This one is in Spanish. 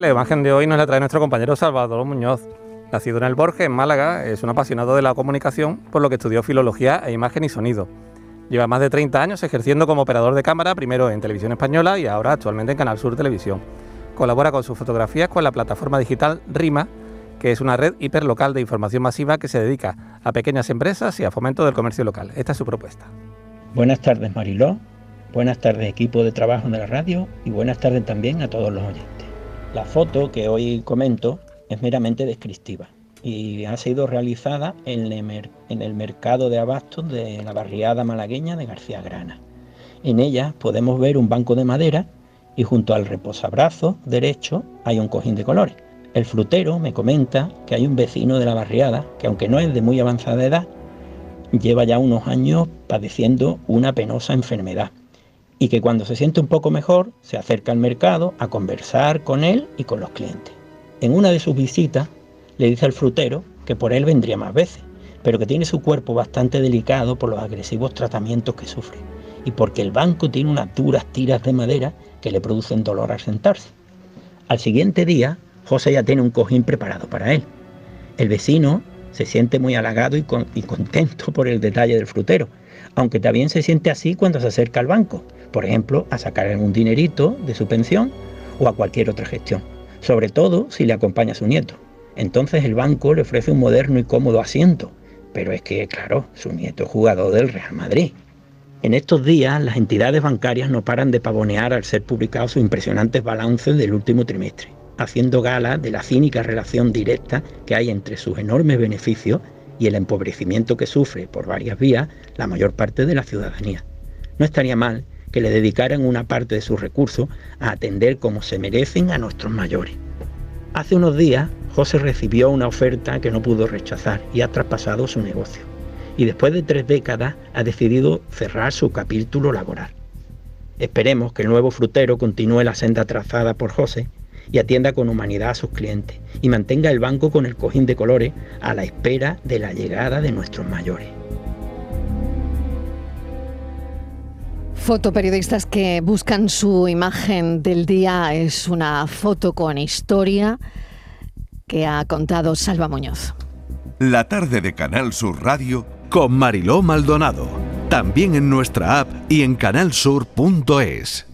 La imagen de hoy nos la trae nuestro compañero Salvador Muñoz. Nacido en el Borges, en Málaga, es un apasionado de la comunicación, por lo que estudió filología e imagen y sonido. Lleva más de 30 años ejerciendo como operador de cámara, primero en Televisión Española y ahora actualmente en Canal Sur Televisión. Colabora con sus fotografías con la plataforma digital RIMA, que es una red hiperlocal de información masiva que se dedica a pequeñas empresas y a fomento del comercio local. Esta es su propuesta. Buenas tardes Mariló, buenas tardes equipo de trabajo de la radio y buenas tardes también a todos los oyentes. La foto que hoy comento es meramente descriptiva y ha sido realizada en el mercado de abastos de la barriada malagueña de García Grana. En ella podemos ver un banco de madera y junto al reposabrazo derecho hay un cojín de colores. El frutero me comenta que hay un vecino de la barriada que aunque no es de muy avanzada edad, lleva ya unos años padeciendo una penosa enfermedad y que cuando se siente un poco mejor se acerca al mercado a conversar con él y con los clientes. En una de sus visitas le dice al frutero que por él vendría más veces, pero que tiene su cuerpo bastante delicado por los agresivos tratamientos que sufre y porque el banco tiene unas duras tiras de madera que le producen dolor al sentarse. Al siguiente día, José ya tiene un cojín preparado para él. El vecino se siente muy halagado y, y contento por el detalle del frutero, aunque también se siente así cuando se acerca al banco, por ejemplo, a sacar un dinerito de su pensión o a cualquier otra gestión sobre todo si le acompaña a su nieto. Entonces el banco le ofrece un moderno y cómodo asiento, pero es que, claro, su nieto es jugador del Real Madrid. En estos días las entidades bancarias no paran de pavonear al ser publicados sus impresionantes balances del último trimestre, haciendo gala de la cínica relación directa que hay entre sus enormes beneficios y el empobrecimiento que sufre por varias vías la mayor parte de la ciudadanía. No estaría mal que le dedicaran una parte de sus recursos a atender como se merecen a nuestros mayores. Hace unos días, José recibió una oferta que no pudo rechazar y ha traspasado su negocio. Y después de tres décadas ha decidido cerrar su capítulo laboral. Esperemos que el nuevo frutero continúe la senda trazada por José y atienda con humanidad a sus clientes y mantenga el banco con el cojín de colores a la espera de la llegada de nuestros mayores. Fotoperiodistas que buscan su imagen del día es una foto con historia que ha contado Salva Muñoz. La tarde de Canal Sur Radio con Mariló Maldonado. También en nuestra app y en canalsur.es.